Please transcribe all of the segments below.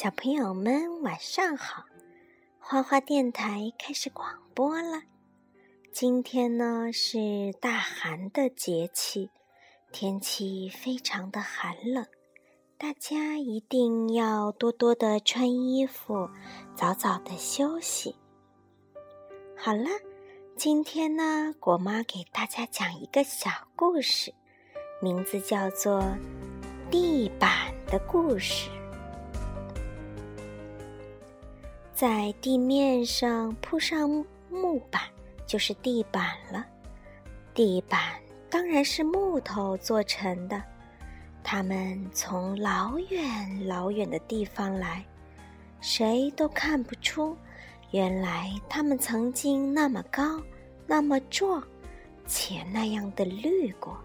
小朋友们晚上好，花花电台开始广播了。今天呢是大寒的节气，天气非常的寒冷，大家一定要多多的穿衣服，早早的休息。好了，今天呢，果妈给大家讲一个小故事，名字叫做《地板的故事》。在地面上铺上木板，就是地板了。地板当然是木头做成的。他们从老远老远的地方来，谁都看不出，原来他们曾经那么高，那么壮，且那样的绿过。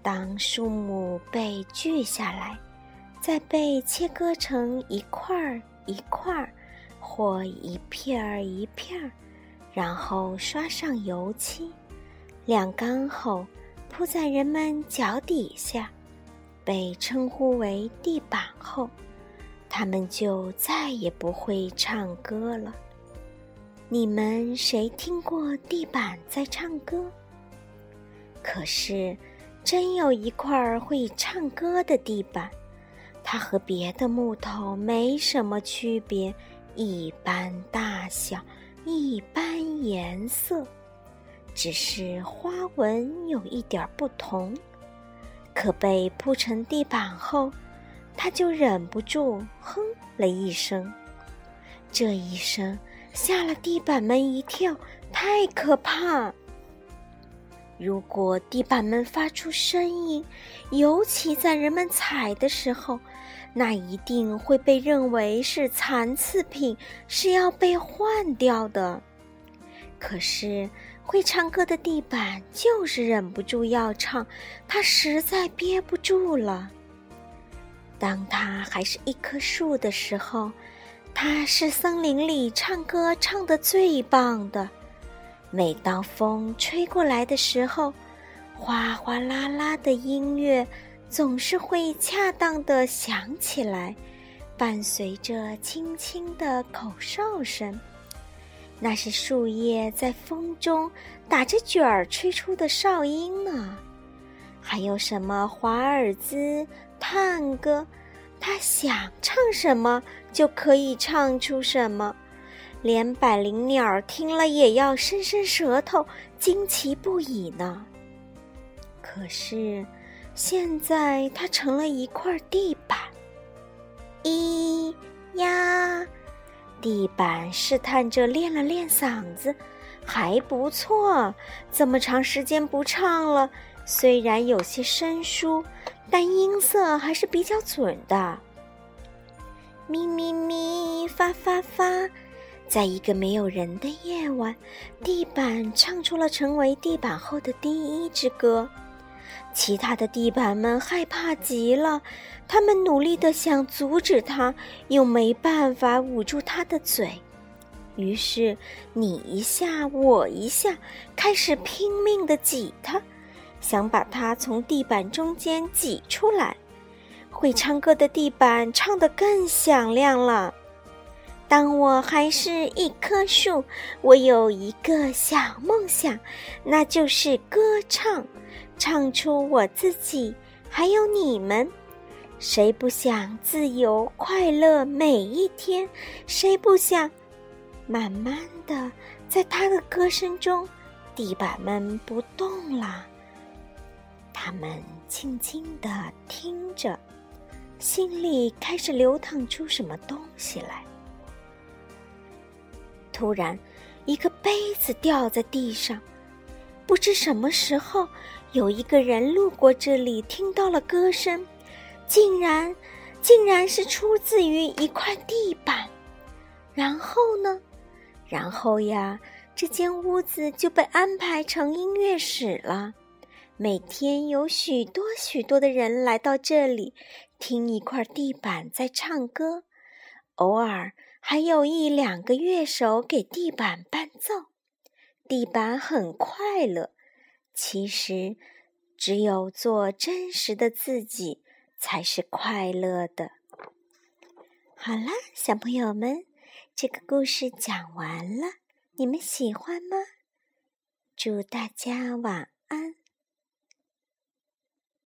当树木被锯下来，再被切割成一块儿。一块儿或一片儿一片儿，然后刷上油漆，晾干后铺在人们脚底下，被称呼为地板后，他们就再也不会唱歌了。你们谁听过地板在唱歌？可是，真有一块会唱歌的地板。它和别的木头没什么区别，一般大小，一般颜色，只是花纹有一点不同。可被铺成地板后，他就忍不住哼了一声。这一声吓了地板们一跳，太可怕！如果地板们发出声音，尤其在人们踩的时候，那一定会被认为是残次品，是要被换掉的。可是会唱歌的地板就是忍不住要唱，它实在憋不住了。当它还是一棵树的时候，它是森林里唱歌唱得最棒的。每当风吹过来的时候，哗哗啦啦的音乐总是会恰当的响起来，伴随着轻轻的口哨声。那是树叶在风中打着卷儿吹出的哨音呢。还有什么华尔兹、探戈，他想唱什么就可以唱出什么。连百灵鸟听了也要伸伸舌头，惊奇不已呢。可是，现在它成了一块地板。咿呀，地板试探着练了练嗓子，还不错。这么长时间不唱了，虽然有些生疏，但音色还是比较准的。咪咪咪，发发发。在一个没有人的夜晚，地板唱出了成为地板后的第一支歌。其他的地板们害怕极了，他们努力的想阻止它，又没办法捂住它的嘴。于是你一下我一下，开始拼命的挤它，想把它从地板中间挤出来。会唱歌的地板唱得更响亮了。当我还是一棵树，我有一个小梦想，那就是歌唱，唱出我自己，还有你们。谁不想自由快乐每一天？谁不想？慢慢的，在他的歌声中，地板们不动了，他们静静的听着，心里开始流淌出什么东西来。突然，一个杯子掉在地上。不知什么时候，有一个人路过这里，听到了歌声，竟然，竟然是出自于一块地板。然后呢？然后呀，这间屋子就被安排成音乐室了。每天有许多许多的人来到这里，听一块地板在唱歌，偶尔。还有一两个乐手给地板伴奏，地板很快乐。其实，只有做真实的自己才是快乐的。好了，小朋友们，这个故事讲完了，你们喜欢吗？祝大家晚安。